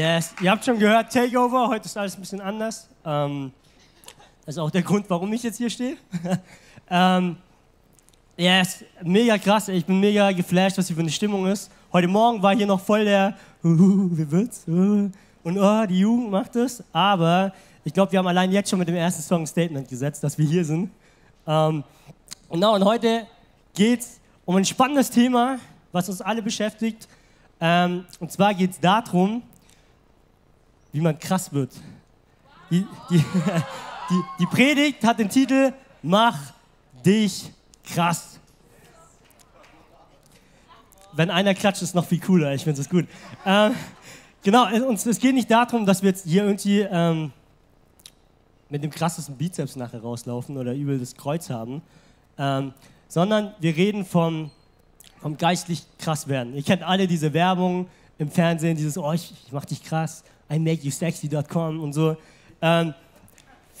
Yes, ihr habt schon gehört, Takeover, heute ist alles ein bisschen anders. Ähm, das ist auch der Grund, warum ich jetzt hier stehe. ähm, yes, mega krass, ich bin mega geflasht, was hier für eine Stimmung ist. Heute Morgen war hier noch voll der, uh, wie wird's? Uh, und oh, die Jugend macht es. Aber ich glaube, wir haben allein jetzt schon mit dem ersten Song ein Statement gesetzt, dass wir hier sind. Ähm, genau, und heute geht es um ein spannendes Thema, was uns alle beschäftigt. Ähm, und zwar geht es darum, wie man krass wird. Die, die, die, die Predigt hat den Titel Mach dich krass. Wenn einer klatscht, ist noch viel cooler. Ich finde es gut. Ähm, genau, und es geht nicht darum, dass wir jetzt hier irgendwie ähm, mit dem krassesten Bizeps nachher rauslaufen oder übel das Kreuz haben, ähm, sondern wir reden vom, vom geistlich krass werden. Ihr kennt alle diese Werbung im Fernsehen, dieses, oh, ich, ich mach dich krass, imakeyousexy.com und so. Ähm,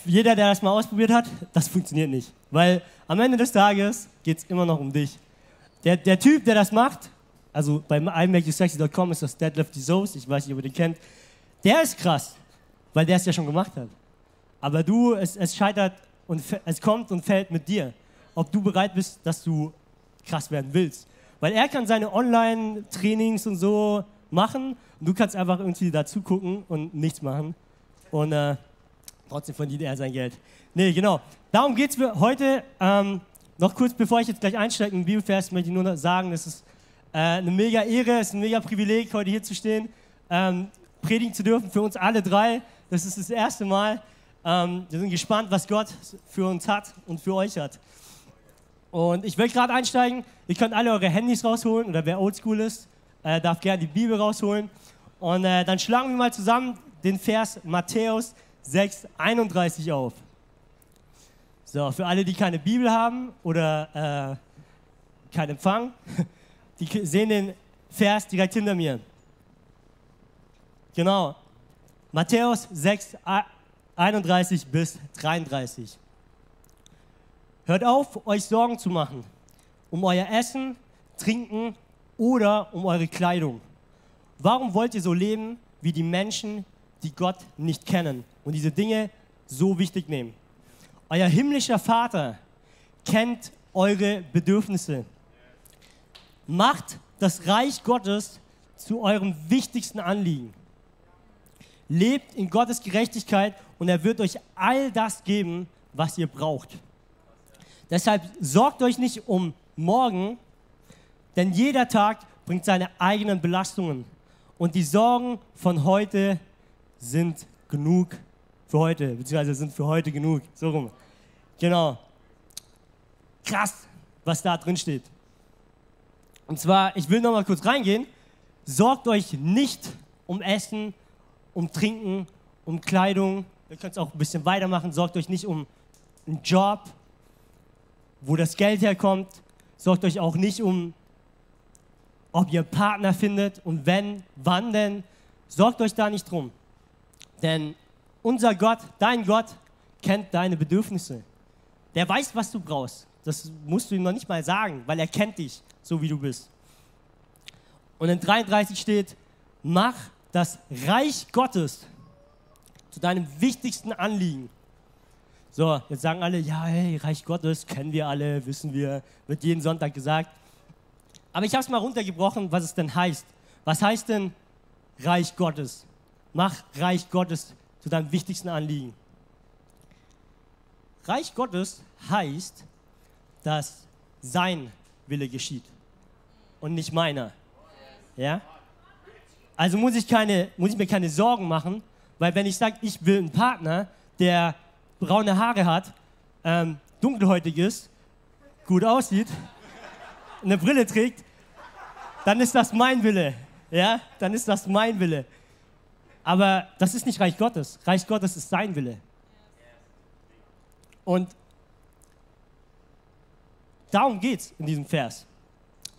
jeder, der das mal ausprobiert hat, das funktioniert nicht. Weil am Ende des Tages geht es immer noch um dich. Der, der Typ, der das macht, also bei imakeyousexy.com ist das Deadlift Soos, ich weiß nicht, ob ihr den kennt, der ist krass, weil der es ja schon gemacht hat. Aber du, es, es scheitert und es kommt und fällt mit dir, ob du bereit bist, dass du krass werden willst. Weil er kann seine Online-Trainings und so machen und du kannst einfach irgendwie dazu gucken und nichts machen. Und äh, trotzdem verdient er sein Geld. Nee, genau. Darum geht es heute. Ähm, noch kurz, bevor ich jetzt gleich einsteige in den Bibelvers, möchte ich nur noch sagen, es ist äh, eine mega Ehre, es ist ein mega Privileg, heute hier zu stehen, ähm, predigen zu dürfen für uns alle drei. Das ist das erste Mal. Ähm, wir sind gespannt, was Gott für uns hat und für euch hat. Und ich will gerade einsteigen. Ihr könnt alle eure Handys rausholen oder wer oldschool ist, äh, darf gerne die Bibel rausholen. Und äh, dann schlagen wir mal zusammen den Vers Matthäus 6, 31 auf. So, für alle, die keine Bibel haben oder äh, keinen Empfang, die sehen den Vers direkt hinter mir. Genau. Matthäus 6, 31 bis 33. Hört auf, euch Sorgen zu machen um euer Essen, Trinken oder um eure Kleidung. Warum wollt ihr so leben wie die Menschen, die Gott nicht kennen und diese Dinge so wichtig nehmen? Euer himmlischer Vater kennt eure Bedürfnisse. Macht das Reich Gottes zu eurem wichtigsten Anliegen. Lebt in Gottes Gerechtigkeit und er wird euch all das geben, was ihr braucht. Deshalb sorgt euch nicht um morgen, denn jeder Tag bringt seine eigenen Belastungen. Und die Sorgen von heute sind genug für heute, beziehungsweise sind für heute genug. So rum. Genau. Krass, was da drin steht. Und zwar, ich will noch mal kurz reingehen. Sorgt euch nicht um Essen, um Trinken, um Kleidung. Ihr könnt es auch ein bisschen weitermachen. Sorgt euch nicht um einen Job, wo das Geld herkommt. Sorgt euch auch nicht um ob ihr Partner findet und wenn, wann denn, sorgt euch da nicht drum. Denn unser Gott, dein Gott, kennt deine Bedürfnisse. Der weiß, was du brauchst. Das musst du ihm noch nicht mal sagen, weil er kennt dich, so wie du bist. Und in 33 steht, mach das Reich Gottes zu deinem wichtigsten Anliegen. So, jetzt sagen alle, ja, hey, Reich Gottes kennen wir alle, wissen wir, wird jeden Sonntag gesagt. Aber ich habe es mal runtergebrochen, was es denn heißt. Was heißt denn Reich Gottes? Mach Reich Gottes zu deinem wichtigsten Anliegen. Reich Gottes heißt, dass sein Wille geschieht und nicht meiner. Ja? Also muss ich, keine, muss ich mir keine Sorgen machen, weil wenn ich sage, ich will einen Partner, der braune Haare hat, ähm, dunkelhäutig ist, gut aussieht, eine Brille trägt, dann ist das mein Wille. Ja, dann ist das mein Wille. Aber das ist nicht Reich Gottes. Reich Gottes ist sein Wille. Und darum geht es in diesem Vers.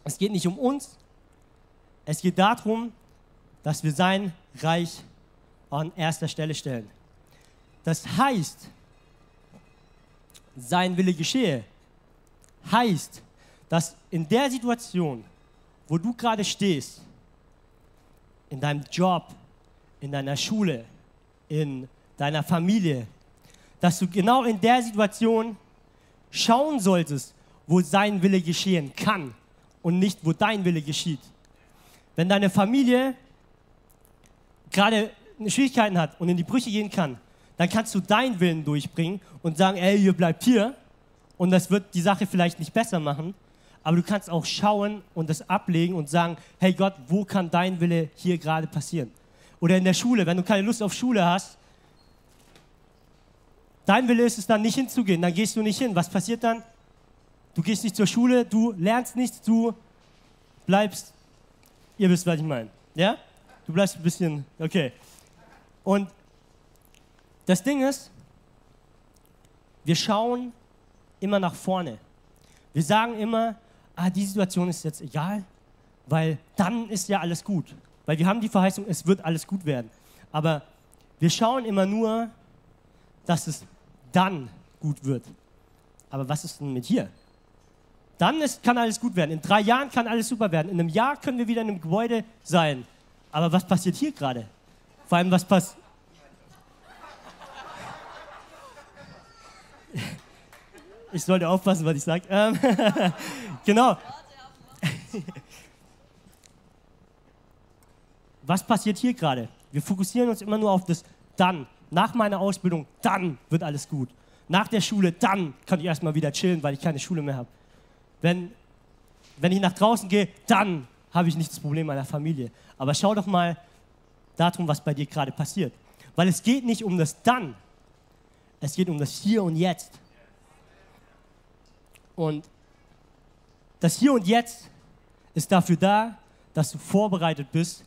Es geht nicht um uns. Es geht darum, dass wir sein Reich an erster Stelle stellen. Das heißt, sein Wille geschehe, heißt, dass in der Situation, wo du gerade stehst, in deinem Job, in deiner Schule, in deiner Familie, dass du genau in der Situation schauen solltest, wo sein Wille geschehen kann und nicht, wo dein Wille geschieht. Wenn deine Familie gerade Schwierigkeiten hat und in die Brüche gehen kann, dann kannst du deinen Willen durchbringen und sagen, ey, ihr bleibt hier und das wird die Sache vielleicht nicht besser machen, aber du kannst auch schauen und das ablegen und sagen, hey Gott, wo kann dein Wille hier gerade passieren? Oder in der Schule, wenn du keine Lust auf Schule hast, dein Wille ist es dann nicht hinzugehen, dann gehst du nicht hin. Was passiert dann? Du gehst nicht zur Schule, du lernst nichts, du bleibst, ihr wisst, was ich meine. Ja? Du bleibst ein bisschen, okay. Und das Ding ist, wir schauen immer nach vorne. Wir sagen immer, ah, die Situation ist jetzt egal, weil dann ist ja alles gut. Weil wir haben die Verheißung, es wird alles gut werden. Aber wir schauen immer nur, dass es dann gut wird. Aber was ist denn mit hier? Dann ist, kann alles gut werden. In drei Jahren kann alles super werden. In einem Jahr können wir wieder in einem Gebäude sein. Aber was passiert hier gerade? Vor allem, was passiert. Ich sollte aufpassen, was ich sage. Ähm, genau. Was passiert hier gerade? Wir fokussieren uns immer nur auf das Dann. Nach meiner Ausbildung, dann wird alles gut. Nach der Schule, dann kann ich erstmal wieder chillen, weil ich keine Schule mehr habe. Wenn, wenn ich nach draußen gehe, dann habe ich nicht das Problem meiner Familie. Aber schau doch mal darum, was bei dir gerade passiert. Weil es geht nicht um das Dann, es geht um das Hier und Jetzt. Und das Hier und Jetzt ist dafür da, dass du vorbereitet bist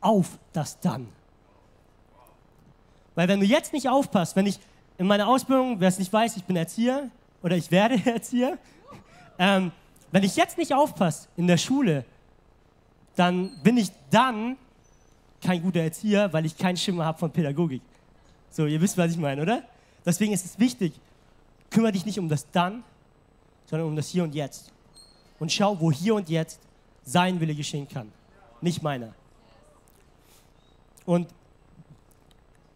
auf das Dann. Weil wenn du jetzt nicht aufpasst, wenn ich in meiner Ausbildung, wer es nicht weiß, ich bin Erzieher oder ich werde Erzieher, ähm, wenn ich jetzt nicht aufpasse in der Schule, dann bin ich dann kein guter Erzieher, weil ich keinen Schimmer habe von Pädagogik. So, ihr wisst, was ich meine, oder? Deswegen ist es wichtig, kümmere dich nicht um das Dann, sondern um das Hier und Jetzt. Und schau, wo hier und jetzt sein Wille geschehen kann, nicht meiner. Und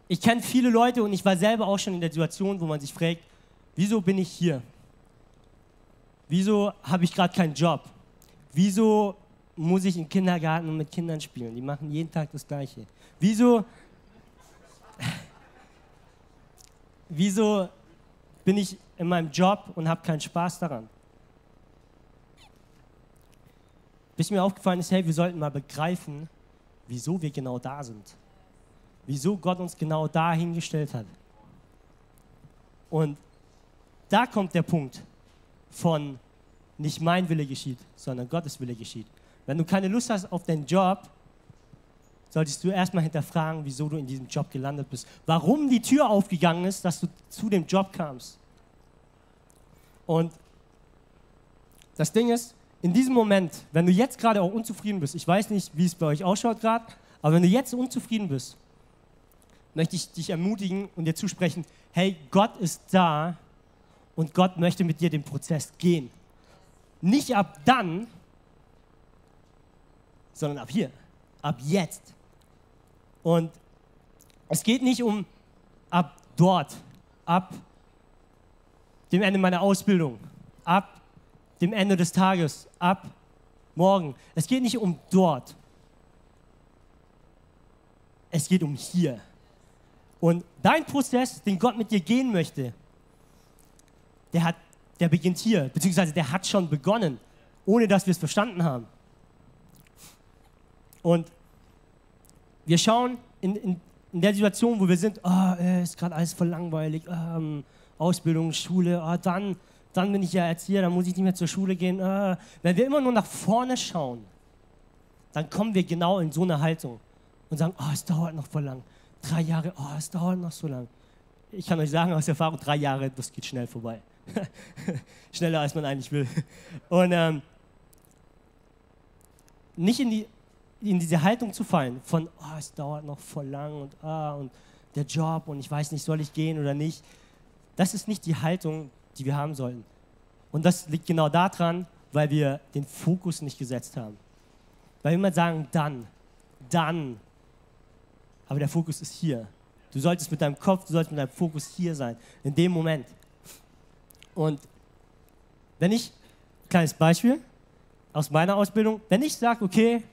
ich kenne viele Leute und ich war selber auch schon in der Situation, wo man sich fragt, wieso bin ich hier? Wieso habe ich gerade keinen Job? Wieso muss ich im Kindergarten mit Kindern spielen? Die machen jeden Tag das Gleiche. Wieso, wieso bin ich in meinem Job und habe keinen Spaß daran. Bis mir aufgefallen ist, hey, wir sollten mal begreifen, wieso wir genau da sind. Wieso Gott uns genau da hingestellt hat. Und da kommt der Punkt von nicht mein Wille geschieht, sondern Gottes Wille geschieht. Wenn du keine Lust hast auf deinen Job, solltest du erstmal hinterfragen, wieso du in diesem Job gelandet bist. Warum die Tür aufgegangen ist, dass du zu dem Job kamst. Und das Ding ist, in diesem Moment, wenn du jetzt gerade auch unzufrieden bist, ich weiß nicht, wie es bei euch ausschaut gerade, aber wenn du jetzt unzufrieden bist, möchte ich dich ermutigen und dir zusprechen, hey, Gott ist da und Gott möchte mit dir den Prozess gehen. Nicht ab dann, sondern ab hier, ab jetzt. Und es geht nicht um ab dort, ab dem Ende meiner Ausbildung, ab dem Ende des Tages, ab morgen. Es geht nicht um dort. Es geht um hier. Und dein Prozess, den Gott mit dir gehen möchte, der, hat, der beginnt hier, beziehungsweise der hat schon begonnen, ohne dass wir es verstanden haben. Und wir schauen in, in, in der Situation, wo wir sind, oh, ist gerade alles voll langweilig, ähm, Ausbildung, Schule, oh, dann, dann bin ich ja Erzieher, dann muss ich nicht mehr zur Schule gehen. Oh. Wenn wir immer nur nach vorne schauen, dann kommen wir genau in so eine Haltung und sagen, oh, es dauert noch voll lang. Drei Jahre, oh, es dauert noch so lang. Ich kann euch sagen aus Erfahrung, drei Jahre, das geht schnell vorbei. Schneller, als man eigentlich will. Und ähm, nicht in, die, in diese Haltung zu fallen von, oh, es dauert noch voll lang und, ah, und der Job und ich weiß nicht, soll ich gehen oder nicht. Das ist nicht die Haltung, die wir haben sollten. Und das liegt genau daran, weil wir den Fokus nicht gesetzt haben. Weil wir immer sagen, dann, dann. aber der Fokus ist hier. Du solltest mit deinem Kopf, du solltest mit deinem Fokus hier sein, in dem Moment. Und wenn ich, kleines Beispiel aus meiner Ausbildung, wenn ich sage, okay,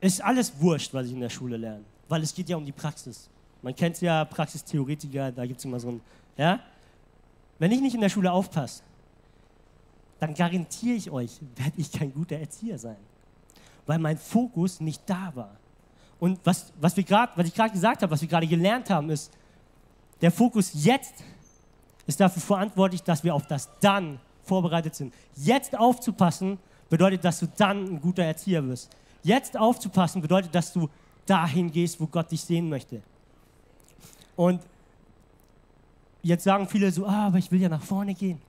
ist alles wurscht, was ich in der Schule lerne, weil es geht ja um die Praxis. Man kennt es ja, Praxistheoretiker, da gibt es immer so ein, ja. Wenn ich nicht in der Schule aufpasse, dann garantiere ich euch, werde ich kein guter Erzieher sein, weil mein Fokus nicht da war. Und was, was, wir grad, was ich gerade gesagt habe, was wir gerade gelernt haben, ist, der Fokus jetzt ist dafür verantwortlich, dass wir auf das Dann vorbereitet sind. Jetzt aufzupassen bedeutet, dass du dann ein guter Erzieher wirst. Jetzt aufzupassen bedeutet, dass du dahin gehst, wo Gott dich sehen möchte. Und jetzt sagen viele so, ah, aber ich will ja nach vorne gehen.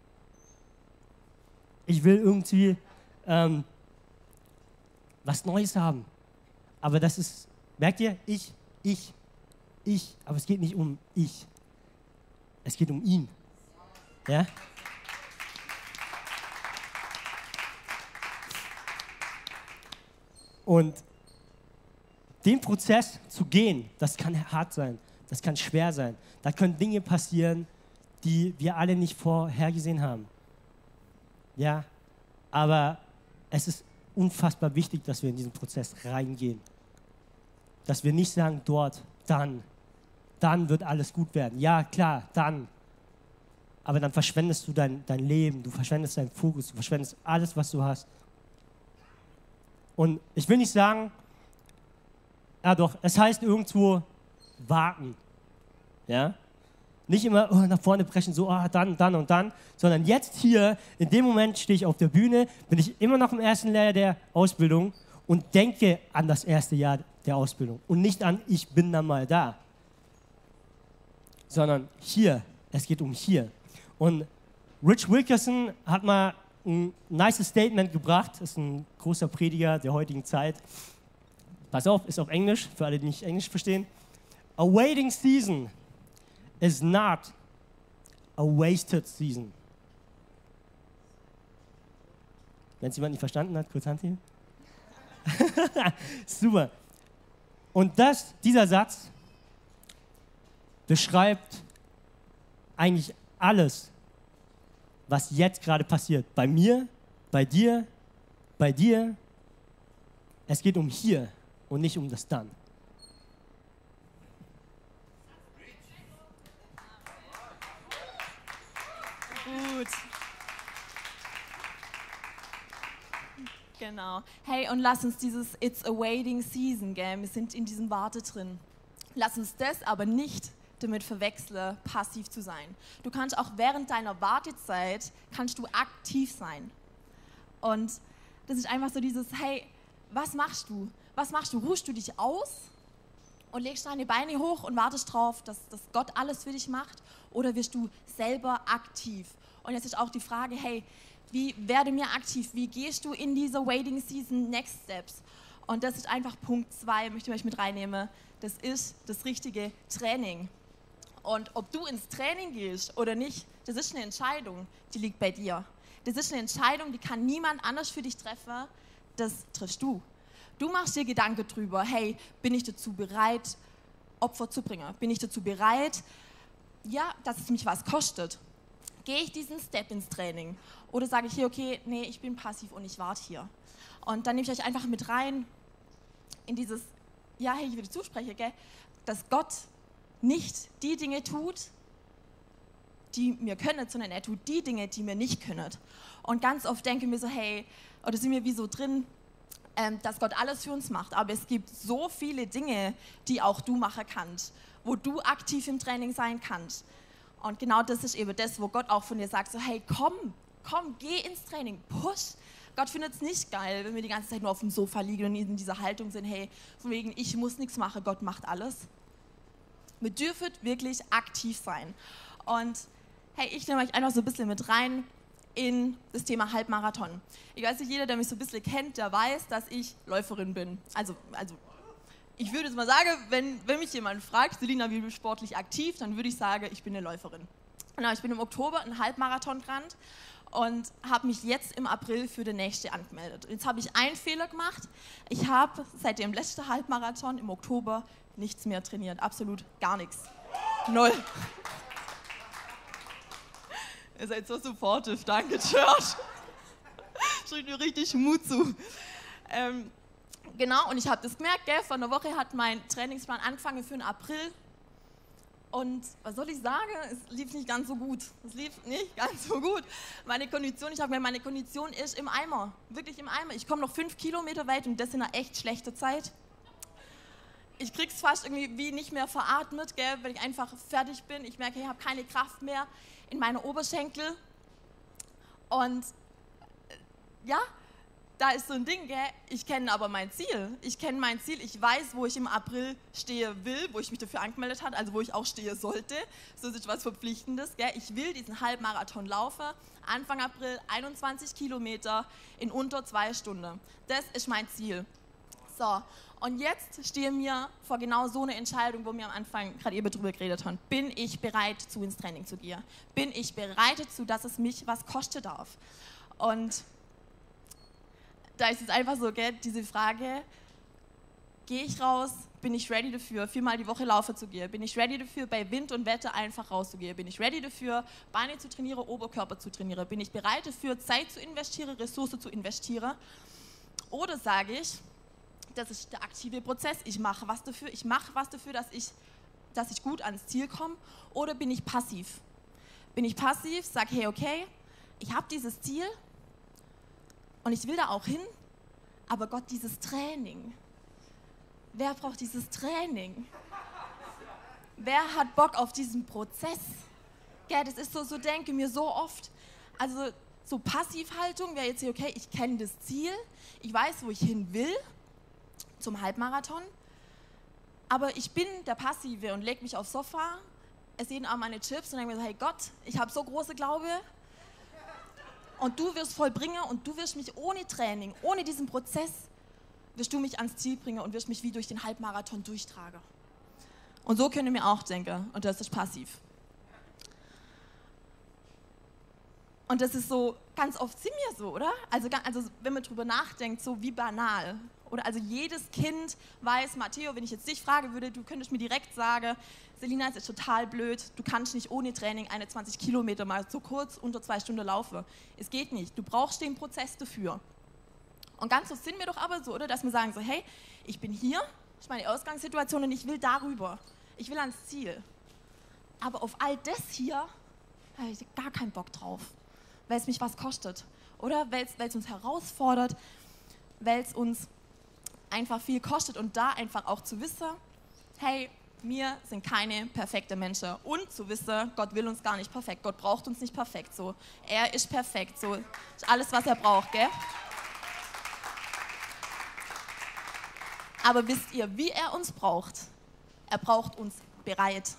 Ich will irgendwie ähm, was Neues haben. Aber das ist, merkt ihr, ich, ich, ich, aber es geht nicht um ich. Es geht um ihn. Ja? Und den Prozess zu gehen, das kann hart sein, das kann schwer sein. Da können Dinge passieren, die wir alle nicht vorhergesehen haben. Ja, aber es ist unfassbar wichtig, dass wir in diesen Prozess reingehen. Dass wir nicht sagen, dort, dann, dann wird alles gut werden. Ja, klar, dann. Aber dann verschwendest du dein, dein Leben, du verschwendest deinen Fokus, du verschwendest alles, was du hast. Und ich will nicht sagen, ja doch, es heißt irgendwo warten. Ja? Nicht immer oh, nach vorne brechen, so oh, dann, dann und dann, sondern jetzt hier, in dem Moment stehe ich auf der Bühne, bin ich immer noch im ersten Lehrjahr der Ausbildung und denke an das erste Jahr der Ausbildung und nicht an, ich bin dann mal da, sondern hier, es geht um hier. Und Rich Wilkerson hat mal ein nice Statement gebracht, ist ein großer Prediger der heutigen Zeit. Pass auf, ist auf Englisch, für alle, die nicht Englisch verstehen. A waiting season is not a wasted season. Wenn es jemand nicht verstanden hat, kurz Hand hier. Super. Und das, dieser Satz beschreibt eigentlich alles, was jetzt gerade passiert. Bei mir, bei dir, bei dir. Es geht um hier und nicht um das Dann. Gut. Genau. Hey, und lass uns dieses It's a waiting season, gell? Wir sind in diesem Warte drin. Lass uns das aber nicht damit verwechsle, passiv zu sein. Du kannst auch während deiner Wartezeit, kannst du aktiv sein. Und das ist einfach so dieses, hey, was machst du? Was machst du? Ruhst du dich aus und legst deine Beine hoch und wartest drauf, dass, dass Gott alles für dich macht? Oder wirst du selber aktiv? Und jetzt ist auch die Frage, hey, wie werde mir aktiv? Wie gehst du in diese Waiting Season Next Steps? Und das ist einfach Punkt zwei, möchte ich euch mit reinnehmen. Das ist das richtige Training. Und ob du ins Training gehst oder nicht, das ist eine Entscheidung, die liegt bei dir. Das ist eine Entscheidung, die kann niemand anders für dich treffen, das triffst du. Du machst dir Gedanken drüber, hey, bin ich dazu bereit, Opfer zu bringen? Bin ich dazu bereit, ja, dass es mich was kostet? Gehe ich diesen Step ins Training? Oder sage ich hier, okay, nee, ich bin passiv und ich warte hier. Und dann nehme ich euch einfach mit rein in dieses, ja, hey, ich würde zusprechen, gell, dass Gott nicht die Dinge tut, die mir können, sondern er tut die Dinge, die mir nicht können. Und ganz oft denke ich mir so, hey, oder sind wir wie so drin, ähm, dass Gott alles für uns macht. Aber es gibt so viele Dinge, die auch du machen kannst, wo du aktiv im Training sein kannst. Und genau das ist eben das, wo Gott auch von dir sagt, so hey, komm, komm, geh ins Training, push. Gott findet es nicht geil, wenn wir die ganze Zeit nur auf dem Sofa liegen und in dieser Haltung sind, hey, von wegen, ich muss nichts machen, Gott macht alles. Wir dürfen wirklich aktiv sein. Und hey, ich nehme euch einfach so ein bisschen mit rein in das Thema Halbmarathon. Ich weiß nicht, jeder, der mich so ein bisschen kennt, der weiß, dass ich Läuferin bin. Also, also ich würde jetzt mal sagen, wenn, wenn mich jemand fragt, Selina, wie bist sportlich aktiv, dann würde ich sagen, ich bin eine Läuferin. Genau, ich bin im Oktober einen Halbmarathon gerannt und habe mich jetzt im April für den nächsten angemeldet. Jetzt habe ich einen Fehler gemacht. Ich habe seit dem letzten Halbmarathon im Oktober nichts mehr trainiert. Absolut gar nichts. Null. Ihr seid so supportive. Danke, Church. Schreibt mir richtig Mut zu. Ähm, genau, und ich habe das gemerkt, gell? vor einer Woche hat mein Trainingsplan angefangen für den April. Und was soll ich sagen? Es lief nicht ganz so gut. Es lief nicht ganz so gut. Meine Kondition, ich habe mir meine Kondition ist im Eimer. Wirklich im Eimer. Ich komme noch fünf Kilometer weit und das in einer echt schlechten Zeit. Ich krieg's fast irgendwie wie nicht mehr veratmet, gell, wenn ich einfach fertig bin. Ich merke, ich habe keine Kraft mehr in meine Oberschenkel. Und äh, ja, da ist so ein Ding, gell? ich kenne aber mein Ziel. Ich kenne mein Ziel, ich weiß, wo ich im April stehe will, wo ich mich dafür angemeldet habe, also wo ich auch stehe sollte. So ist was Verpflichtendes. Gell? Ich will diesen Halbmarathon laufen, Anfang April 21 Kilometer in unter zwei Stunden. Das ist mein Ziel. So, und jetzt stehe mir vor genau so einer Entscheidung, wo wir am Anfang gerade eben drüber geredet haben. Bin ich bereit, zu ins Training zu gehen? Bin ich bereit dazu, dass es mich was kosten darf? Und da ist es einfach so, gell, diese Frage, gehe ich raus, bin ich ready dafür, viermal die Woche laufen zu gehen? Bin ich ready dafür, bei Wind und Wetter einfach rauszugehen? Bin ich ready dafür, Beine zu trainieren, Oberkörper zu trainieren? Bin ich bereit dafür, Zeit zu investieren, Ressourcen zu investieren? Oder sage ich, das ist der aktive Prozess, ich mache was dafür, ich mache was dafür, dass ich, dass ich gut ans Ziel komme? Oder bin ich passiv? Bin ich passiv, sage, hey, okay, ich habe dieses Ziel, und ich will da auch hin, aber Gott, dieses Training. Wer braucht dieses Training? Wer hat Bock auf diesen Prozess? Gell, das ist so, so denke mir so oft. Also so Passivhaltung wäre jetzt hier, okay, ich kenne das Ziel, ich weiß, wo ich hin will zum Halbmarathon, aber ich bin der Passive und lege mich aufs Sofa, esse jeden Abend meine Chips und denke mir so, hey Gott, ich habe so große Glaube, und du wirst vollbringen und du wirst mich ohne Training, ohne diesen Prozess, wirst du mich ans Ziel bringen und wirst mich wie durch den Halbmarathon durchtragen. Und so können wir auch denken und das ist passiv. Und das ist so, ganz oft sind wir so, oder? Also, also wenn man drüber nachdenkt, so wie banal. Oder also jedes Kind weiß, Matteo, wenn ich jetzt dich frage würde, du könntest mir direkt sagen, Selina, es ist total blöd, du kannst nicht ohne Training eine 20 Kilometer mal so kurz unter zwei Stunden laufen. Es geht nicht, du brauchst den Prozess dafür. Und ganz so sind wir doch aber so, oder? Dass wir sagen so, hey, ich bin hier, ist meine Ausgangssituation und ich will darüber. Ich will ans Ziel. Aber auf all das hier habe ich gar keinen Bock drauf, weil es mich was kostet. Oder weil es uns herausfordert, weil es uns einfach viel kostet und da einfach auch zu wissen, hey, wir sind keine perfekte Menschen und zu wissen, Gott will uns gar nicht perfekt, Gott braucht uns nicht perfekt, so, er ist perfekt, so, ist alles, was er braucht, gell? Aber wisst ihr, wie er uns braucht? Er braucht uns bereit.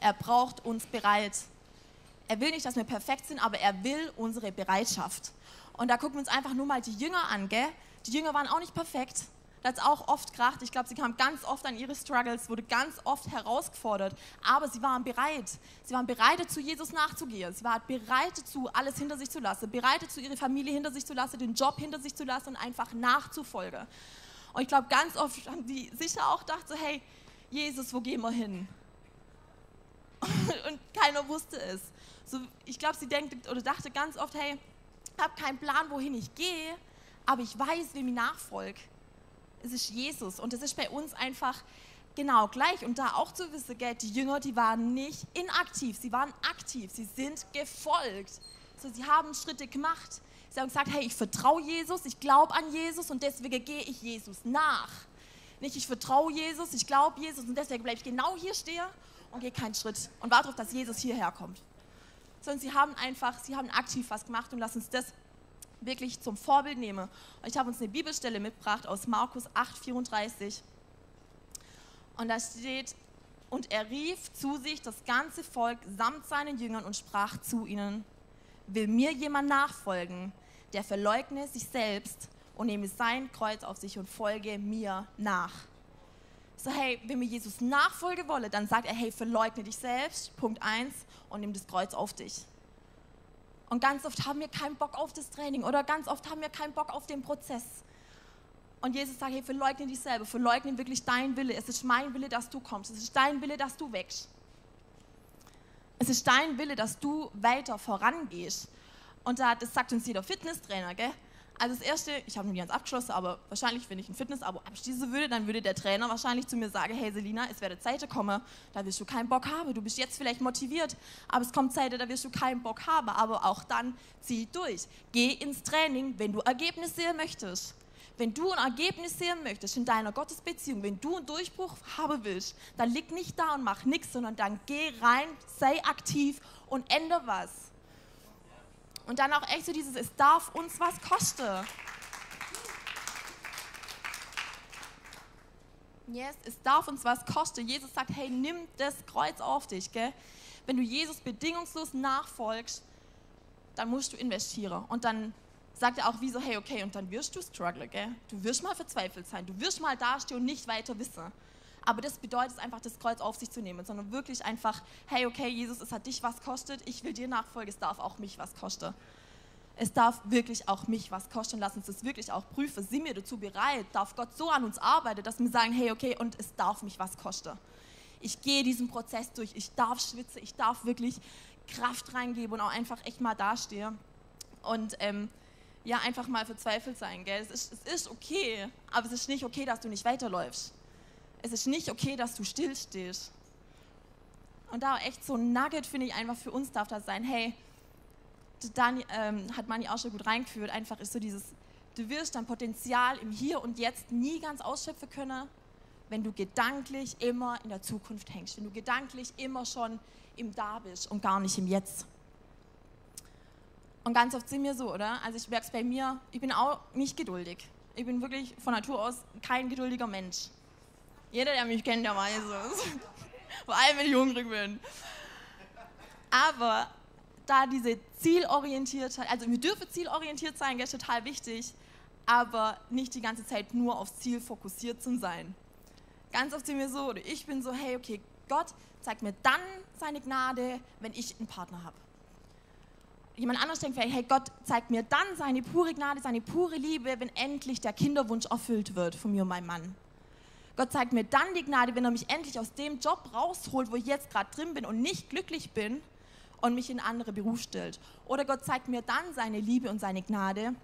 Er braucht uns bereit. Er will nicht, dass wir perfekt sind, aber er will unsere Bereitschaft. Und da gucken wir uns einfach nur mal die Jünger an, gell? Die Jünger waren auch nicht perfekt. Da hat es auch oft kracht. Ich glaube, sie kamen ganz oft an ihre Struggles, wurde ganz oft herausgefordert. Aber sie waren bereit. Sie waren bereit dazu, Jesus nachzugehen. Sie waren bereit dazu, alles hinter sich zu lassen. Bereit dazu, ihre Familie hinter sich zu lassen, den Job hinter sich zu lassen und einfach nachzufolgen. Und ich glaube, ganz oft haben die sicher auch gedacht, so, hey, Jesus, wo gehen wir hin? und keiner wusste es. So, ich glaube, sie denkt oder dachte ganz oft, hey, ich habe keinen Plan, wohin ich gehe, aber ich weiß, wem ich nachfolge es ist Jesus. Und es ist bei uns einfach genau gleich. Und da auch zu wissen, gell, die Jünger, die waren nicht inaktiv, sie waren aktiv, sie sind gefolgt. So, sie haben Schritte gemacht. Sie haben gesagt, hey, ich vertraue Jesus, ich glaube an Jesus und deswegen gehe ich Jesus nach. Nicht, ich vertraue Jesus, ich glaube Jesus und deswegen bleibe ich genau hier stehen und gehe keinen Schritt und warte darauf, dass Jesus hierher kommt. Sondern sie haben einfach, sie haben aktiv was gemacht und lass uns das wirklich zum Vorbild nehme. Und ich habe uns eine Bibelstelle mitgebracht aus Markus 8, 34. Und da steht, und er rief zu sich das ganze Volk samt seinen Jüngern und sprach zu ihnen, will mir jemand nachfolgen, der verleugne sich selbst und nehme sein Kreuz auf sich und folge mir nach. So, hey, wenn mir Jesus nachfolgen wolle, dann sagt er, hey, verleugne dich selbst, Punkt 1, und nimm das Kreuz auf dich. Und ganz oft haben wir keinen Bock auf das Training oder ganz oft haben wir keinen Bock auf den Prozess. Und Jesus sagt, hey, verleugne dich selber, verleugne wirklich deinen Wille. Es ist mein Wille, dass du kommst. Es ist dein Wille, dass du wächst. Es ist dein Wille, dass du weiter vorangehst. Und das sagt uns jeder Fitnesstrainer, gell? Also das Erste, ich habe noch nie ganz abgeschlossen, aber wahrscheinlich, wenn ich ein Fitnessabo abschließen würde, dann würde der Trainer wahrscheinlich zu mir sagen, hey Selina, es werde Zeit kommen, da wirst du keinen Bock haben. Du bist jetzt vielleicht motiviert, aber es kommt Zeit, da wirst du keinen Bock haben. Aber auch dann zieh durch. Geh ins Training, wenn du Ergebnisse sehen möchtest. Wenn du ein Ergebnis sehen möchtest in deiner Gottesbeziehung, wenn du einen Durchbruch haben willst, dann lieg nicht da und mach nichts, sondern dann geh rein, sei aktiv und ändere was. Und dann auch echt so dieses, es darf uns was kosten. Yes, es darf uns was kosten. Jesus sagt, hey, nimm das Kreuz auf dich. Gell? Wenn du Jesus bedingungslos nachfolgst, dann musst du investieren. Und dann sagt er auch wie so, hey, okay, und dann wirst du strugglen, gell? Du wirst mal verzweifelt sein, du wirst mal dastehen und nicht weiter wissen. Aber das bedeutet einfach, das Kreuz auf sich zu nehmen, sondern wirklich einfach, hey, okay, Jesus, es hat dich was kostet, ich will dir nachfolgen, es darf auch mich was kosten. Es darf wirklich auch mich was kosten. Lass uns das wirklich auch prüfen. Sind wir dazu bereit? Darf Gott so an uns arbeiten, dass wir sagen, hey, okay, und es darf mich was kosten. Ich gehe diesen Prozess durch. Ich darf schwitzen. Ich darf wirklich Kraft reingeben und auch einfach echt mal dastehen. Und ähm, ja, einfach mal verzweifelt sein. Gell? Es, ist, es ist okay, aber es ist nicht okay, dass du nicht weiterläufst. Es ist nicht okay, dass du stillstehst. Und da echt so ein Nugget, finde ich, einfach für uns darf das sein. Hey, Dani, ähm, hat Mani auch schon gut reingeführt, einfach ist so dieses, du wirst dein Potenzial im Hier und Jetzt nie ganz ausschöpfen können, wenn du gedanklich immer in der Zukunft hängst, wenn du gedanklich immer schon im Da bist und gar nicht im Jetzt. Und ganz oft sind wir so, oder? Also ich merke es bei mir, ich bin auch nicht geduldig. Ich bin wirklich von Natur aus kein geduldiger Mensch. Jeder, der mich kennt, der weiß es. Vor allem, wenn ich hungrig bin. Aber da diese Zielorientiertheit, also wir dürfen zielorientiert sein, das ist total wichtig, aber nicht die ganze Zeit nur aufs Ziel fokussiert zu sein. Ganz oft sind wir so, oder ich bin so, hey, okay, Gott zeigt mir dann seine Gnade, wenn ich einen Partner habe jemand anderes denkt vielleicht, hey, Gott zeigt mir dann seine pure Gnade, seine pure Liebe, wenn endlich der Kinderwunsch erfüllt wird von mir und meinem Mann. Gott zeigt mir dann die Gnade, wenn er mich endlich aus dem Job rausholt, wo ich jetzt gerade drin bin und nicht glücklich bin und mich in andere Beruf stellt. Oder Gott zeigt mir dann seine Liebe und seine Gnade,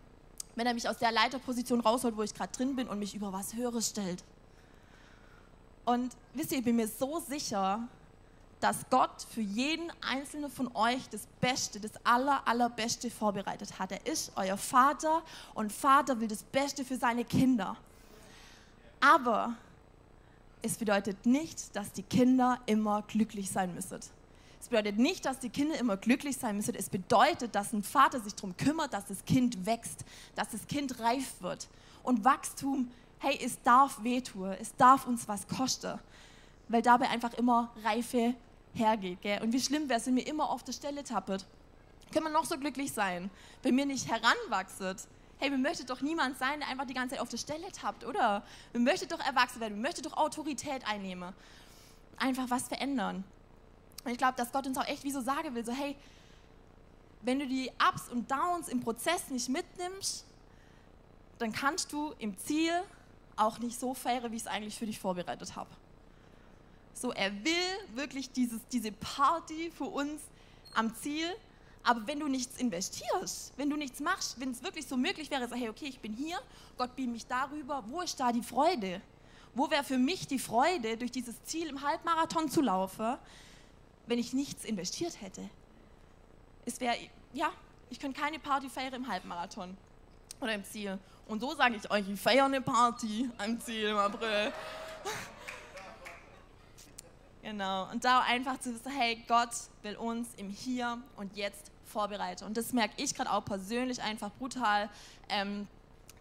wenn er mich aus der Leiterposition rausholt, wo ich gerade drin bin und mich über was Höheres stellt. Und wisst ihr, ich bin mir so sicher, dass Gott für jeden einzelnen von euch das Beste, das aller, allerbeste vorbereitet hat. Er ist euer Vater und Vater will das Beste für seine Kinder. Aber es bedeutet nicht, dass die Kinder immer glücklich sein müssen. Es bedeutet nicht, dass die Kinder immer glücklich sein müssen. Es bedeutet, dass ein Vater sich darum kümmert, dass das Kind wächst, dass das Kind reif wird. Und Wachstum, hey, es darf wehtun, es darf uns was kosten, weil dabei einfach immer reife hergeht. Gell? Und wie schlimm wäre es, wenn mir immer auf der Stelle tappet. Können wir noch so glücklich sein, wenn mir nicht heranwachset. Hey, wir möchten doch niemand sein, der einfach die ganze Zeit auf der Stelle tappt, oder? Wir möchten doch erwachsen werden, wir möchten doch Autorität einnehmen. Einfach was verändern. Und ich glaube, dass Gott uns auch echt wie so sagen will, so hey, wenn du die Ups und Downs im Prozess nicht mitnimmst, dann kannst du im Ziel auch nicht so feiern, wie ich es eigentlich für dich vorbereitet habe. So, er will wirklich dieses, diese Party für uns am Ziel. Aber wenn du nichts investierst, wenn du nichts machst, wenn es wirklich so möglich wäre, so, hey, okay, ich bin hier, Gott beamt mich darüber, wo ist da die Freude? Wo wäre für mich die Freude, durch dieses Ziel im Halbmarathon zu laufen, wenn ich nichts investiert hätte? Es wäre, ja, ich könnte keine Party feiern im Halbmarathon oder im Ziel. Und so sage ich euch, ich feiere eine Party am Ziel im April. Genau. Und da einfach zu wissen, hey, Gott will uns im Hier und Jetzt vorbereiten. Und das merke ich gerade auch persönlich einfach brutal. Ähm,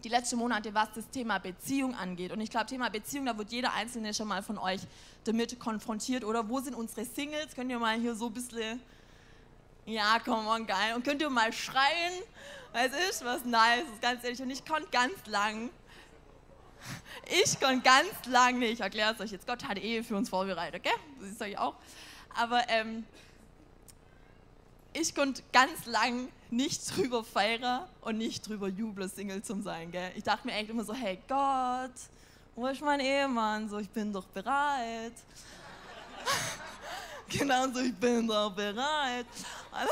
die letzten Monate, was das Thema Beziehung angeht. Und ich glaube, Thema Beziehung, da wird jeder Einzelne schon mal von euch damit konfrontiert. Oder wo sind unsere Singles? Könnt ihr mal hier so ein bisschen, ja, komm on, geil. Und könnt ihr mal schreien? Es ist was nice, ganz ehrlich. Und ich konnte ganz lang ich konnte ganz lang nicht, ich erkläre es euch jetzt, Gott hat Ehe für uns vorbereitet, gell? Das ist euch auch. Aber ähm, ich konnte ganz lang nicht drüber feiern und nicht drüber jubeln, Single zu sein. Gell? Ich dachte mir echt immer so, hey Gott, wo ist mein Ehemann? So, ich bin doch bereit. genau so, ich bin doch bereit.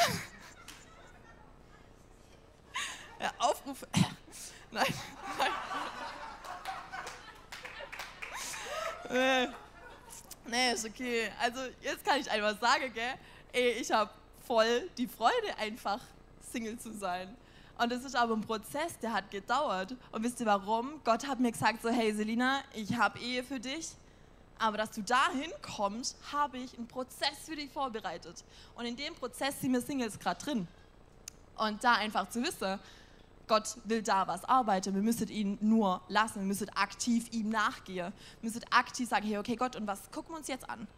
ja, Aufruf. nein, nein. Nee. ist okay. Also jetzt kann ich einfach sagen, gell? Ey, ich habe voll die Freude, einfach Single zu sein. Und es ist aber ein Prozess, der hat gedauert. Und wisst ihr warum? Gott hat mir gesagt so, hey Selina, ich habe Ehe für dich, aber dass du dahin kommst, habe ich einen Prozess für dich vorbereitet. Und in dem Prozess sind wir Singles gerade drin. Und da einfach zu wissen, Gott will da was arbeiten. Wir müssen ihn nur lassen. Wir müssen aktiv ihm nachgehen. Wir müssen aktiv sagen, hey, okay, Gott, und was gucken wir uns jetzt an?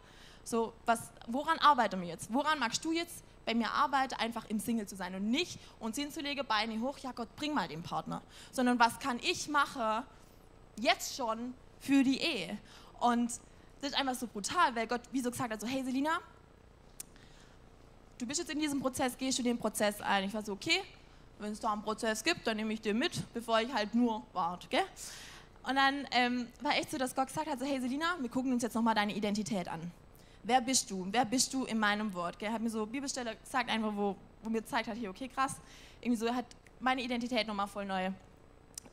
So, was, woran arbeiten wir jetzt? Woran magst du jetzt bei mir arbeiten, einfach im Single zu sein und nicht uns hinzulegen, Beine hoch, ja Gott, bring mal den Partner. Sondern was kann ich machen, jetzt schon für die Ehe? Und das ist einfach so brutal, weil Gott wie so gesagt hat, so, hey Selina, du bist jetzt in diesem Prozess, gehst du den Prozess ein? Ich war so, okay, wenn es da einen Prozess gibt, dann nehme ich den mit, bevor ich halt nur warte, gell? Und dann ähm, war echt so, dass Gott gesagt hat, so, hey Selina, wir gucken uns jetzt nochmal deine Identität an. Wer bist du? Wer bist du in meinem Wort? Er hat mir so Bibelstelle gesagt, einfach, wo, wo mir gezeigt hat, hier, okay, krass, irgendwie so, er hat meine Identität nochmal voll neu,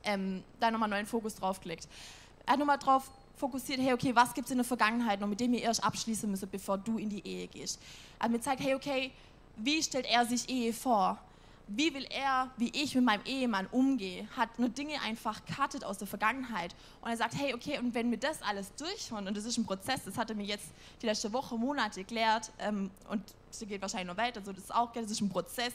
ähm, da nochmal neuen Fokus drauf gelegt. Er hat nochmal drauf fokussiert, hey, okay, was gibt es in der Vergangenheit noch, mit dem ihr erst abschließen müsst, bevor du in die Ehe gehst. Er hat mir gezeigt, hey, okay, wie stellt er sich Ehe vor? Wie will er, wie ich mit meinem Ehemann umgehe, hat nur Dinge einfach cuttet aus der Vergangenheit. Und er sagt, hey, okay, und wenn wir das alles durchhören, und das ist ein Prozess, das hat er mir jetzt die letzte Woche, Monate erklärt, ähm, und das geht wahrscheinlich noch weiter, so das ist auch, das ist ein Prozess,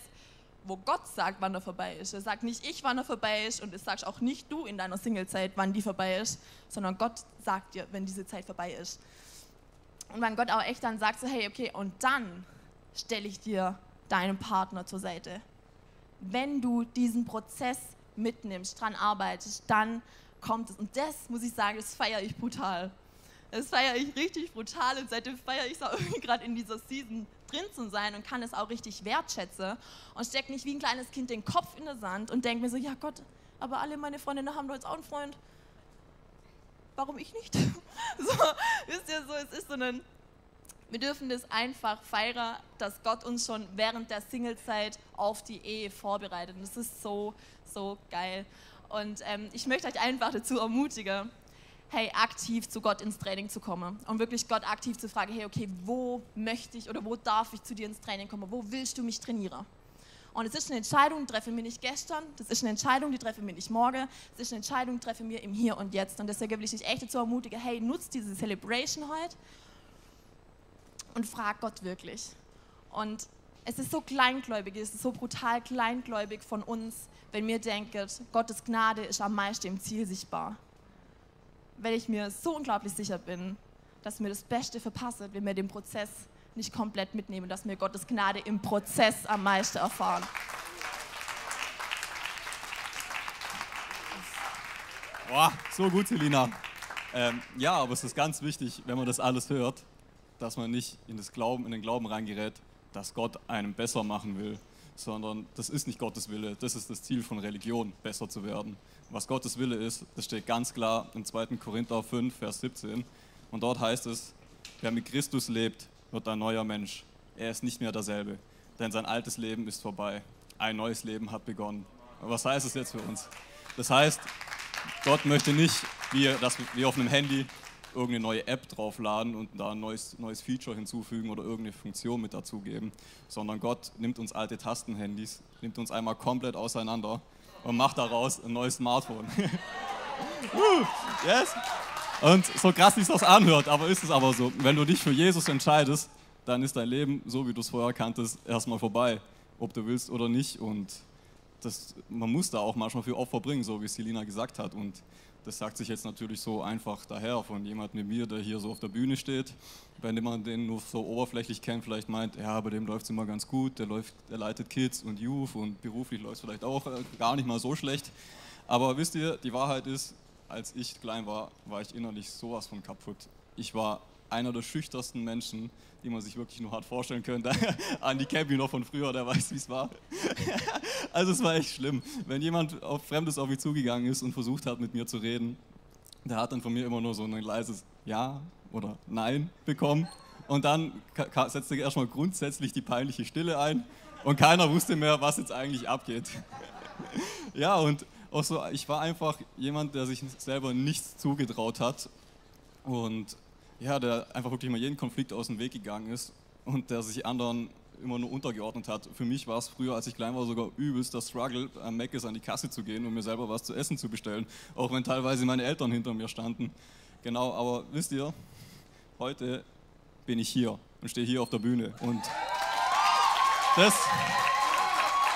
wo Gott sagt, wann er vorbei ist. Er sagt nicht ich, wann er vorbei ist, und es sagst auch nicht du in deiner Singlezeit, wann die vorbei ist, sondern Gott sagt dir, wenn diese Zeit vorbei ist. Und wenn Gott auch echt dann sagt, so, hey, okay, und dann stelle ich dir deinen Partner zur Seite wenn du diesen Prozess mitnimmst, dran arbeitest, dann kommt es. Und das muss ich sagen, das feiere ich brutal. Das feiere ich richtig brutal und seitdem feiere ich es auch irgendwie gerade in dieser Season drin zu sein und kann es auch richtig wertschätzen und stecke nicht wie ein kleines Kind den Kopf in den Sand und denke mir so, ja Gott, aber alle meine Freundinnen haben doch jetzt auch einen Freund. Warum ich nicht? So, wisst ihr, so, es ist so ein wir dürfen das einfach feiern, dass Gott uns schon während der Singlezeit auf die Ehe vorbereitet. Und das ist so, so geil. Und ähm, ich möchte euch einfach dazu ermutigen, hey, aktiv zu Gott ins Training zu kommen und wirklich Gott aktiv zu fragen, hey, okay, wo möchte ich oder wo darf ich zu dir ins Training kommen? Wo willst du mich trainieren? Und es ist eine Entscheidung, die treffen wir nicht gestern, das ist eine Entscheidung, die treffen wir nicht morgen, es ist eine Entscheidung, die treffen wir im Hier und Jetzt. Und deswegen will ich dich echt dazu ermutigen, hey, nutzt diese Celebration heute und frag Gott wirklich. Und es ist so kleingläubig, es ist so brutal kleingläubig von uns, wenn wir denken, Gottes Gnade ist am meisten im Ziel sichtbar. Weil ich mir so unglaublich sicher bin, dass mir das Beste verpasst, wenn wir den Prozess nicht komplett mitnehmen, dass wir Gottes Gnade im Prozess am meisten erfahren. Boah, so gut, Selina. Ähm, ja, aber es ist ganz wichtig, wenn man das alles hört, dass man nicht in, das Glauben, in den Glauben reingerät, dass Gott einem besser machen will, sondern das ist nicht Gottes Wille. Das ist das Ziel von Religion, besser zu werden. Was Gottes Wille ist, das steht ganz klar im 2. Korinther 5, Vers 17. Und dort heißt es, wer mit Christus lebt, wird ein neuer Mensch. Er ist nicht mehr derselbe, denn sein altes Leben ist vorbei. Ein neues Leben hat begonnen. Aber was heißt es jetzt für uns? Das heißt, Gott möchte nicht, wie, das, wie auf einem Handy, irgendeine neue App draufladen und da ein neues, neues Feature hinzufügen oder irgendeine Funktion mit dazugeben, sondern Gott nimmt uns alte Tastenhandys, nimmt uns einmal komplett auseinander und macht daraus ein neues Smartphone. yes! Und so krass sich das anhört, aber ist es aber so. Wenn du dich für Jesus entscheidest, dann ist dein Leben, so wie du es vorher kanntest, erstmal vorbei, ob du willst oder nicht. Und das, man muss da auch manchmal für Opfer bringen, so wie Selina gesagt hat. Und das sagt sich jetzt natürlich so einfach daher von jemandem wie mir, der hier so auf der Bühne steht. Wenn jemand den nur so oberflächlich kennt, vielleicht meint, ja, bei dem läuft es immer ganz gut, der, läuft, der leitet Kids und Youth und beruflich läuft es vielleicht auch äh, gar nicht mal so schlecht. Aber wisst ihr, die Wahrheit ist, als ich klein war, war ich innerlich sowas von kaputt. Ich war einer der schüchtersten Menschen, die man sich wirklich nur hart vorstellen könnte. Andy Campy noch von früher, der weiß, wie es war. also es war echt schlimm. Wenn jemand auf Fremdes auf mich zugegangen ist und versucht hat, mit mir zu reden, der hat dann von mir immer nur so ein leises Ja oder Nein bekommen. Und dann setzte erstmal grundsätzlich die peinliche Stille ein und keiner wusste mehr, was jetzt eigentlich abgeht. ja, und auch so, ich war einfach jemand, der sich selber nichts zugetraut hat und ja, der einfach wirklich mal jeden Konflikt aus dem Weg gegangen ist und der sich anderen immer nur untergeordnet hat. Für mich war es früher, als ich klein war, sogar übelst der Struggle, am Mac an die Kasse zu gehen und mir selber was zu essen zu bestellen, auch wenn teilweise meine Eltern hinter mir standen. Genau, aber wisst ihr, heute bin ich hier und stehe hier auf der Bühne und das,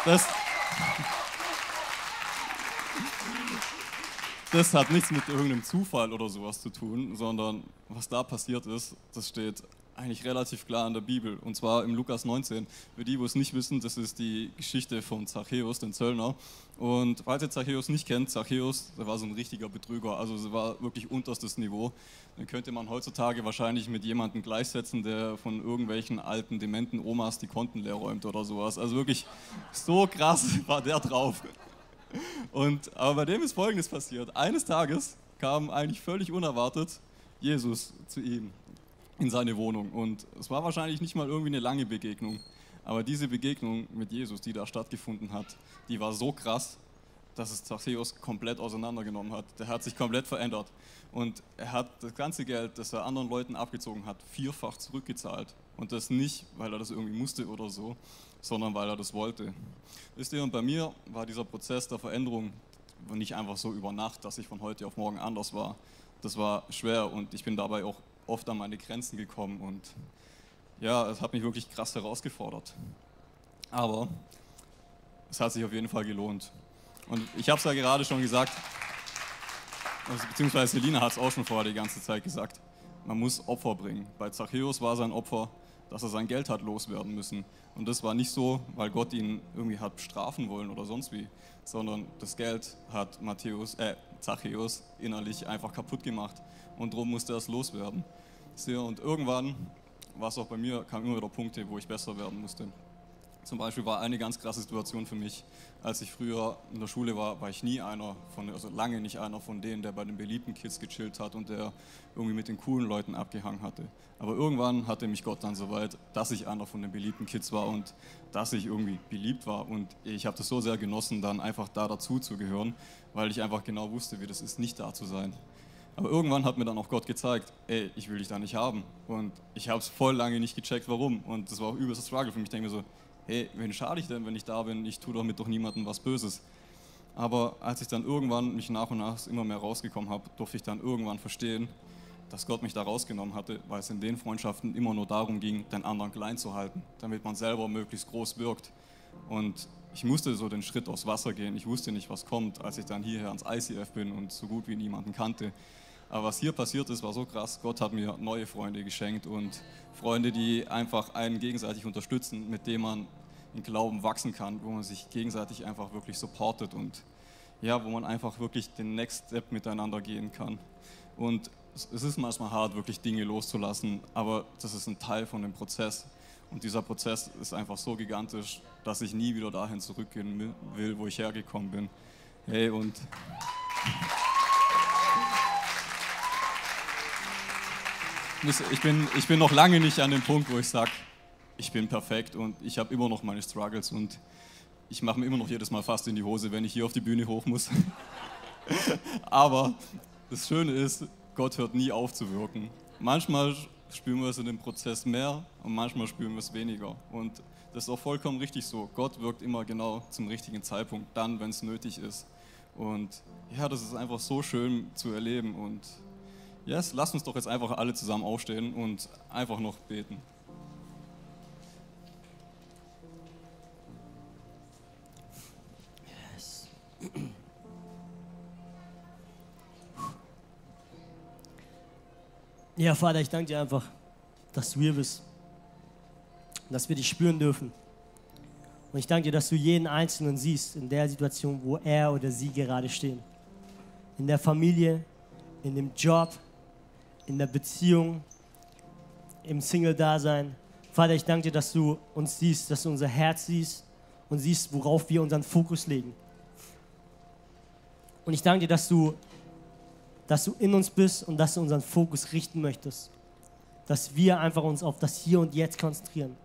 das, das hat nichts mit irgendeinem Zufall oder sowas zu tun, sondern was da passiert ist, das steht eigentlich relativ klar in der Bibel. Und zwar im Lukas 19. Für die, wo es nicht wissen, das ist die Geschichte von Zachäus, den Zöllner. Und falls ihr Zachäus nicht kennt, Zachäus, der war so ein richtiger Betrüger. Also es war wirklich unterstes Niveau. Den könnte man heutzutage wahrscheinlich mit jemandem gleichsetzen, der von irgendwelchen alten, dementen Omas die Konten leer räumt oder sowas. Also wirklich so krass war der drauf. Und, aber bei dem ist Folgendes passiert. Eines Tages kam eigentlich völlig unerwartet Jesus zu ihm in seine Wohnung. Und es war wahrscheinlich nicht mal irgendwie eine lange Begegnung. Aber diese Begegnung mit Jesus, die da stattgefunden hat, die war so krass, dass es Zachäus komplett auseinandergenommen hat. Der hat sich komplett verändert. Und er hat das ganze Geld, das er anderen Leuten abgezogen hat, vierfach zurückgezahlt. Und das nicht, weil er das irgendwie musste oder so, sondern weil er das wollte. Wisst ihr, und bei mir war dieser Prozess der Veränderung nicht einfach so über Nacht, dass ich von heute auf morgen anders war. Das war schwer und ich bin dabei auch oft an meine Grenzen gekommen und ja, es hat mich wirklich krass herausgefordert. Aber es hat sich auf jeden Fall gelohnt. Und ich habe es ja gerade schon gesagt, also beziehungsweise Selina hat es auch schon vorher die ganze Zeit gesagt, man muss Opfer bringen. Bei Zachäus war sein Opfer, dass er sein Geld hat loswerden müssen. Und das war nicht so, weil Gott ihn irgendwie hat bestrafen wollen oder sonst wie, sondern das Geld hat Matthäus, äh, Zachäus innerlich einfach kaputt gemacht und darum musste er es loswerden. Und irgendwann war es auch bei mir, kamen immer wieder Punkte, wo ich besser werden musste. Zum Beispiel war eine ganz krasse Situation für mich, als ich früher in der Schule war, war ich nie einer von, also lange nicht einer von denen, der bei den beliebten Kids gechillt hat und der irgendwie mit den coolen Leuten abgehangen hatte. Aber irgendwann hatte mich Gott dann so weit, dass ich einer von den beliebten Kids war und dass ich irgendwie beliebt war. Und ich habe das so sehr genossen, dann einfach da dazu zu gehören, weil ich einfach genau wusste, wie das ist, nicht da zu sein. Aber irgendwann hat mir dann auch Gott gezeigt, ey, ich will dich da nicht haben. Und ich habe es voll lange nicht gecheckt, warum. Und das war auch übelst Struggle für mich. Ich denke mir so, hey, wen schade ich denn, wenn ich da bin? Ich tue doch mit doch niemandem was Böses. Aber als ich dann irgendwann mich nach und nach immer mehr rausgekommen habe, durfte ich dann irgendwann verstehen, dass Gott mich da rausgenommen hatte, weil es in den Freundschaften immer nur darum ging, den anderen klein zu halten, damit man selber möglichst groß wirkt. Und ich musste so den Schritt aufs Wasser gehen. Ich wusste nicht, was kommt, als ich dann hierher ans ICF bin und so gut wie niemanden kannte. Aber was hier passiert ist, war so krass. Gott hat mir neue Freunde geschenkt und Freunde, die einfach einen gegenseitig unterstützen, mit denen man in Glauben wachsen kann, wo man sich gegenseitig einfach wirklich supportet und ja, wo man einfach wirklich den Next Step miteinander gehen kann. Und es ist manchmal hart, wirklich Dinge loszulassen, aber das ist ein Teil von dem Prozess. Und dieser Prozess ist einfach so gigantisch, dass ich nie wieder dahin zurückgehen will, wo ich hergekommen bin. Hey, und. Ich bin, ich bin noch lange nicht an dem Punkt, wo ich sage, ich bin perfekt und ich habe immer noch meine Struggles und ich mache mir immer noch jedes Mal fast in die Hose, wenn ich hier auf die Bühne hoch muss. Aber das Schöne ist, Gott hört nie auf zu wirken. Manchmal spüren wir es in dem Prozess mehr und manchmal spüren wir es weniger. Und das ist auch vollkommen richtig so. Gott wirkt immer genau zum richtigen Zeitpunkt, dann, wenn es nötig ist. Und ja, das ist einfach so schön zu erleben. Und yes, lasst uns doch jetzt einfach alle zusammen aufstehen und einfach noch beten. Ja, Vater, ich danke dir einfach, dass du hier bist, dass wir dich spüren dürfen. Und ich danke dir, dass du jeden Einzelnen siehst in der Situation, wo er oder sie gerade stehen. In der Familie, in dem Job, in der Beziehung, im Single-Dasein. Vater, ich danke dir, dass du uns siehst, dass du unser Herz siehst und siehst, worauf wir unseren Fokus legen. Und ich danke dir, dass du, dass du in uns bist und dass du unseren Fokus richten möchtest. Dass wir einfach uns auf das Hier und Jetzt konzentrieren.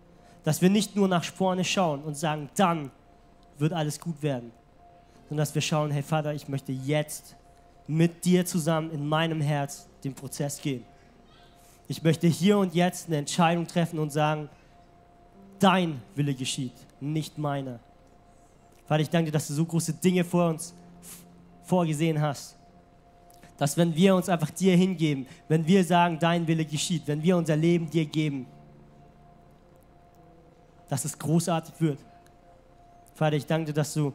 Dass wir nicht nur nach vorne schauen und sagen, dann wird alles gut werden. Sondern dass wir schauen, hey Vater, ich möchte jetzt mit dir zusammen in meinem Herz den Prozess gehen. Ich möchte hier und jetzt eine Entscheidung treffen und sagen, dein Wille geschieht, nicht meiner. Vater, ich danke dir, dass du so große Dinge vor uns vorgesehen hast. Dass wenn wir uns einfach dir hingeben, wenn wir sagen, dein Wille geschieht, wenn wir unser Leben dir geben, dass es großartig wird. Vater, ich danke dir, dass du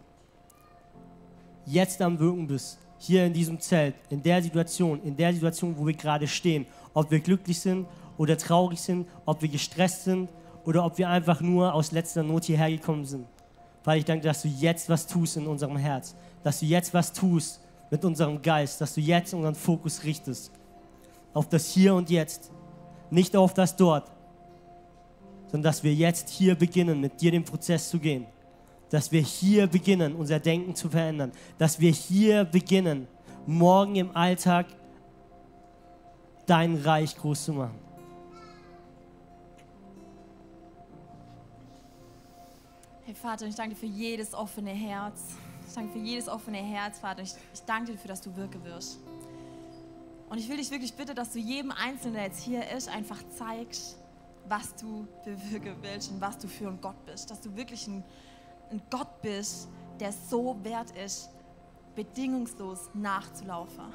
jetzt am Wirken bist, hier in diesem Zelt, in der Situation, in der Situation, wo wir gerade stehen, ob wir glücklich sind oder traurig sind, ob wir gestresst sind oder ob wir einfach nur aus letzter Not hierher gekommen sind. Vater, ich danke dass du jetzt was tust in unserem Herz, dass du jetzt was tust mit unserem Geist, dass du jetzt unseren Fokus richtest auf das Hier und Jetzt, nicht auf das Dort, sondern dass wir jetzt hier beginnen, mit dir den Prozess zu gehen dass wir hier beginnen, unser Denken zu verändern, dass wir hier beginnen, morgen im Alltag dein Reich groß zu machen. Hey Vater, ich danke dir für jedes offene Herz. Ich danke für jedes offene Herz, Vater. Ich, ich danke dir dafür, dass du wirke wirst. Und ich will dich wirklich bitten, dass du jedem Einzelnen, der jetzt hier ist, einfach zeigst, was du bewirken willst und was du für ein Gott bist. Dass du wirklich ein ein Gott bist, der so wert ist, bedingungslos nachzulaufen.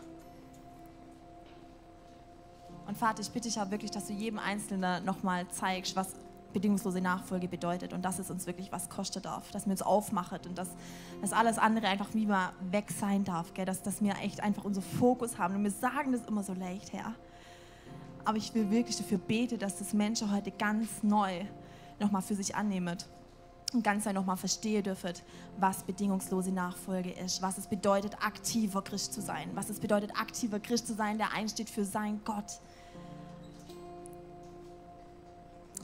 Und Vater, ich bitte dich auch wirklich, dass du jedem Einzelnen nochmal zeigst, was bedingungslose Nachfolge bedeutet und dass es uns wirklich was kosten darf, dass wir uns aufmachen und dass, dass alles andere einfach wie mal weg sein darf, gell? Dass, dass wir echt einfach unseren Fokus haben. Und wir sagen das immer so leicht, Herr. Aber ich will wirklich dafür beten, dass das Menschen heute ganz neu nochmal für sich annehmen und ganz neu nochmal verstehen dürfen, was bedingungslose Nachfolge ist, was es bedeutet, aktiver Christ zu sein, was es bedeutet, aktiver Christ zu sein, der einsteht für sein Gott.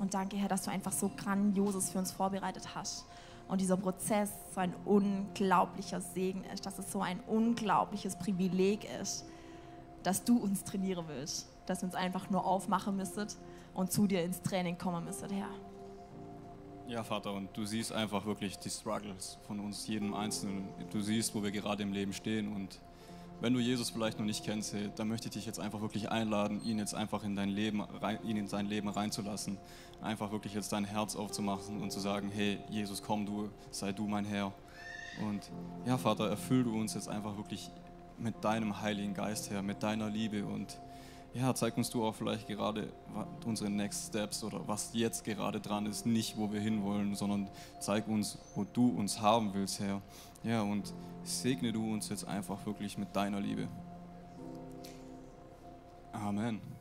Und danke, Herr, dass du einfach so Grandioses für uns vorbereitet hast. Und dieser Prozess so ein unglaublicher Segen ist, dass es so ein unglaubliches Privileg ist, dass du uns trainieren willst, dass wir uns einfach nur aufmachen müssen und zu dir ins Training kommen müssen, Herr. Ja, Vater, und du siehst einfach wirklich die Struggles von uns, jedem Einzelnen. Du siehst, wo wir gerade im Leben stehen. Und wenn du Jesus vielleicht noch nicht kennst, dann möchte ich dich jetzt einfach wirklich einladen, ihn jetzt einfach in dein Leben, ihn in sein Leben reinzulassen. Einfach wirklich jetzt dein Herz aufzumachen und zu sagen, hey, Jesus, komm du, sei du mein Herr. Und ja, Vater, erfüll du uns jetzt einfach wirklich mit deinem Heiligen Geist, Herr, mit deiner Liebe und ja, zeig uns du auch vielleicht gerade unsere Next Steps oder was jetzt gerade dran ist, nicht wo wir hinwollen, sondern zeig uns, wo du uns haben willst, Herr. Ja, und segne du uns jetzt einfach wirklich mit deiner Liebe. Amen.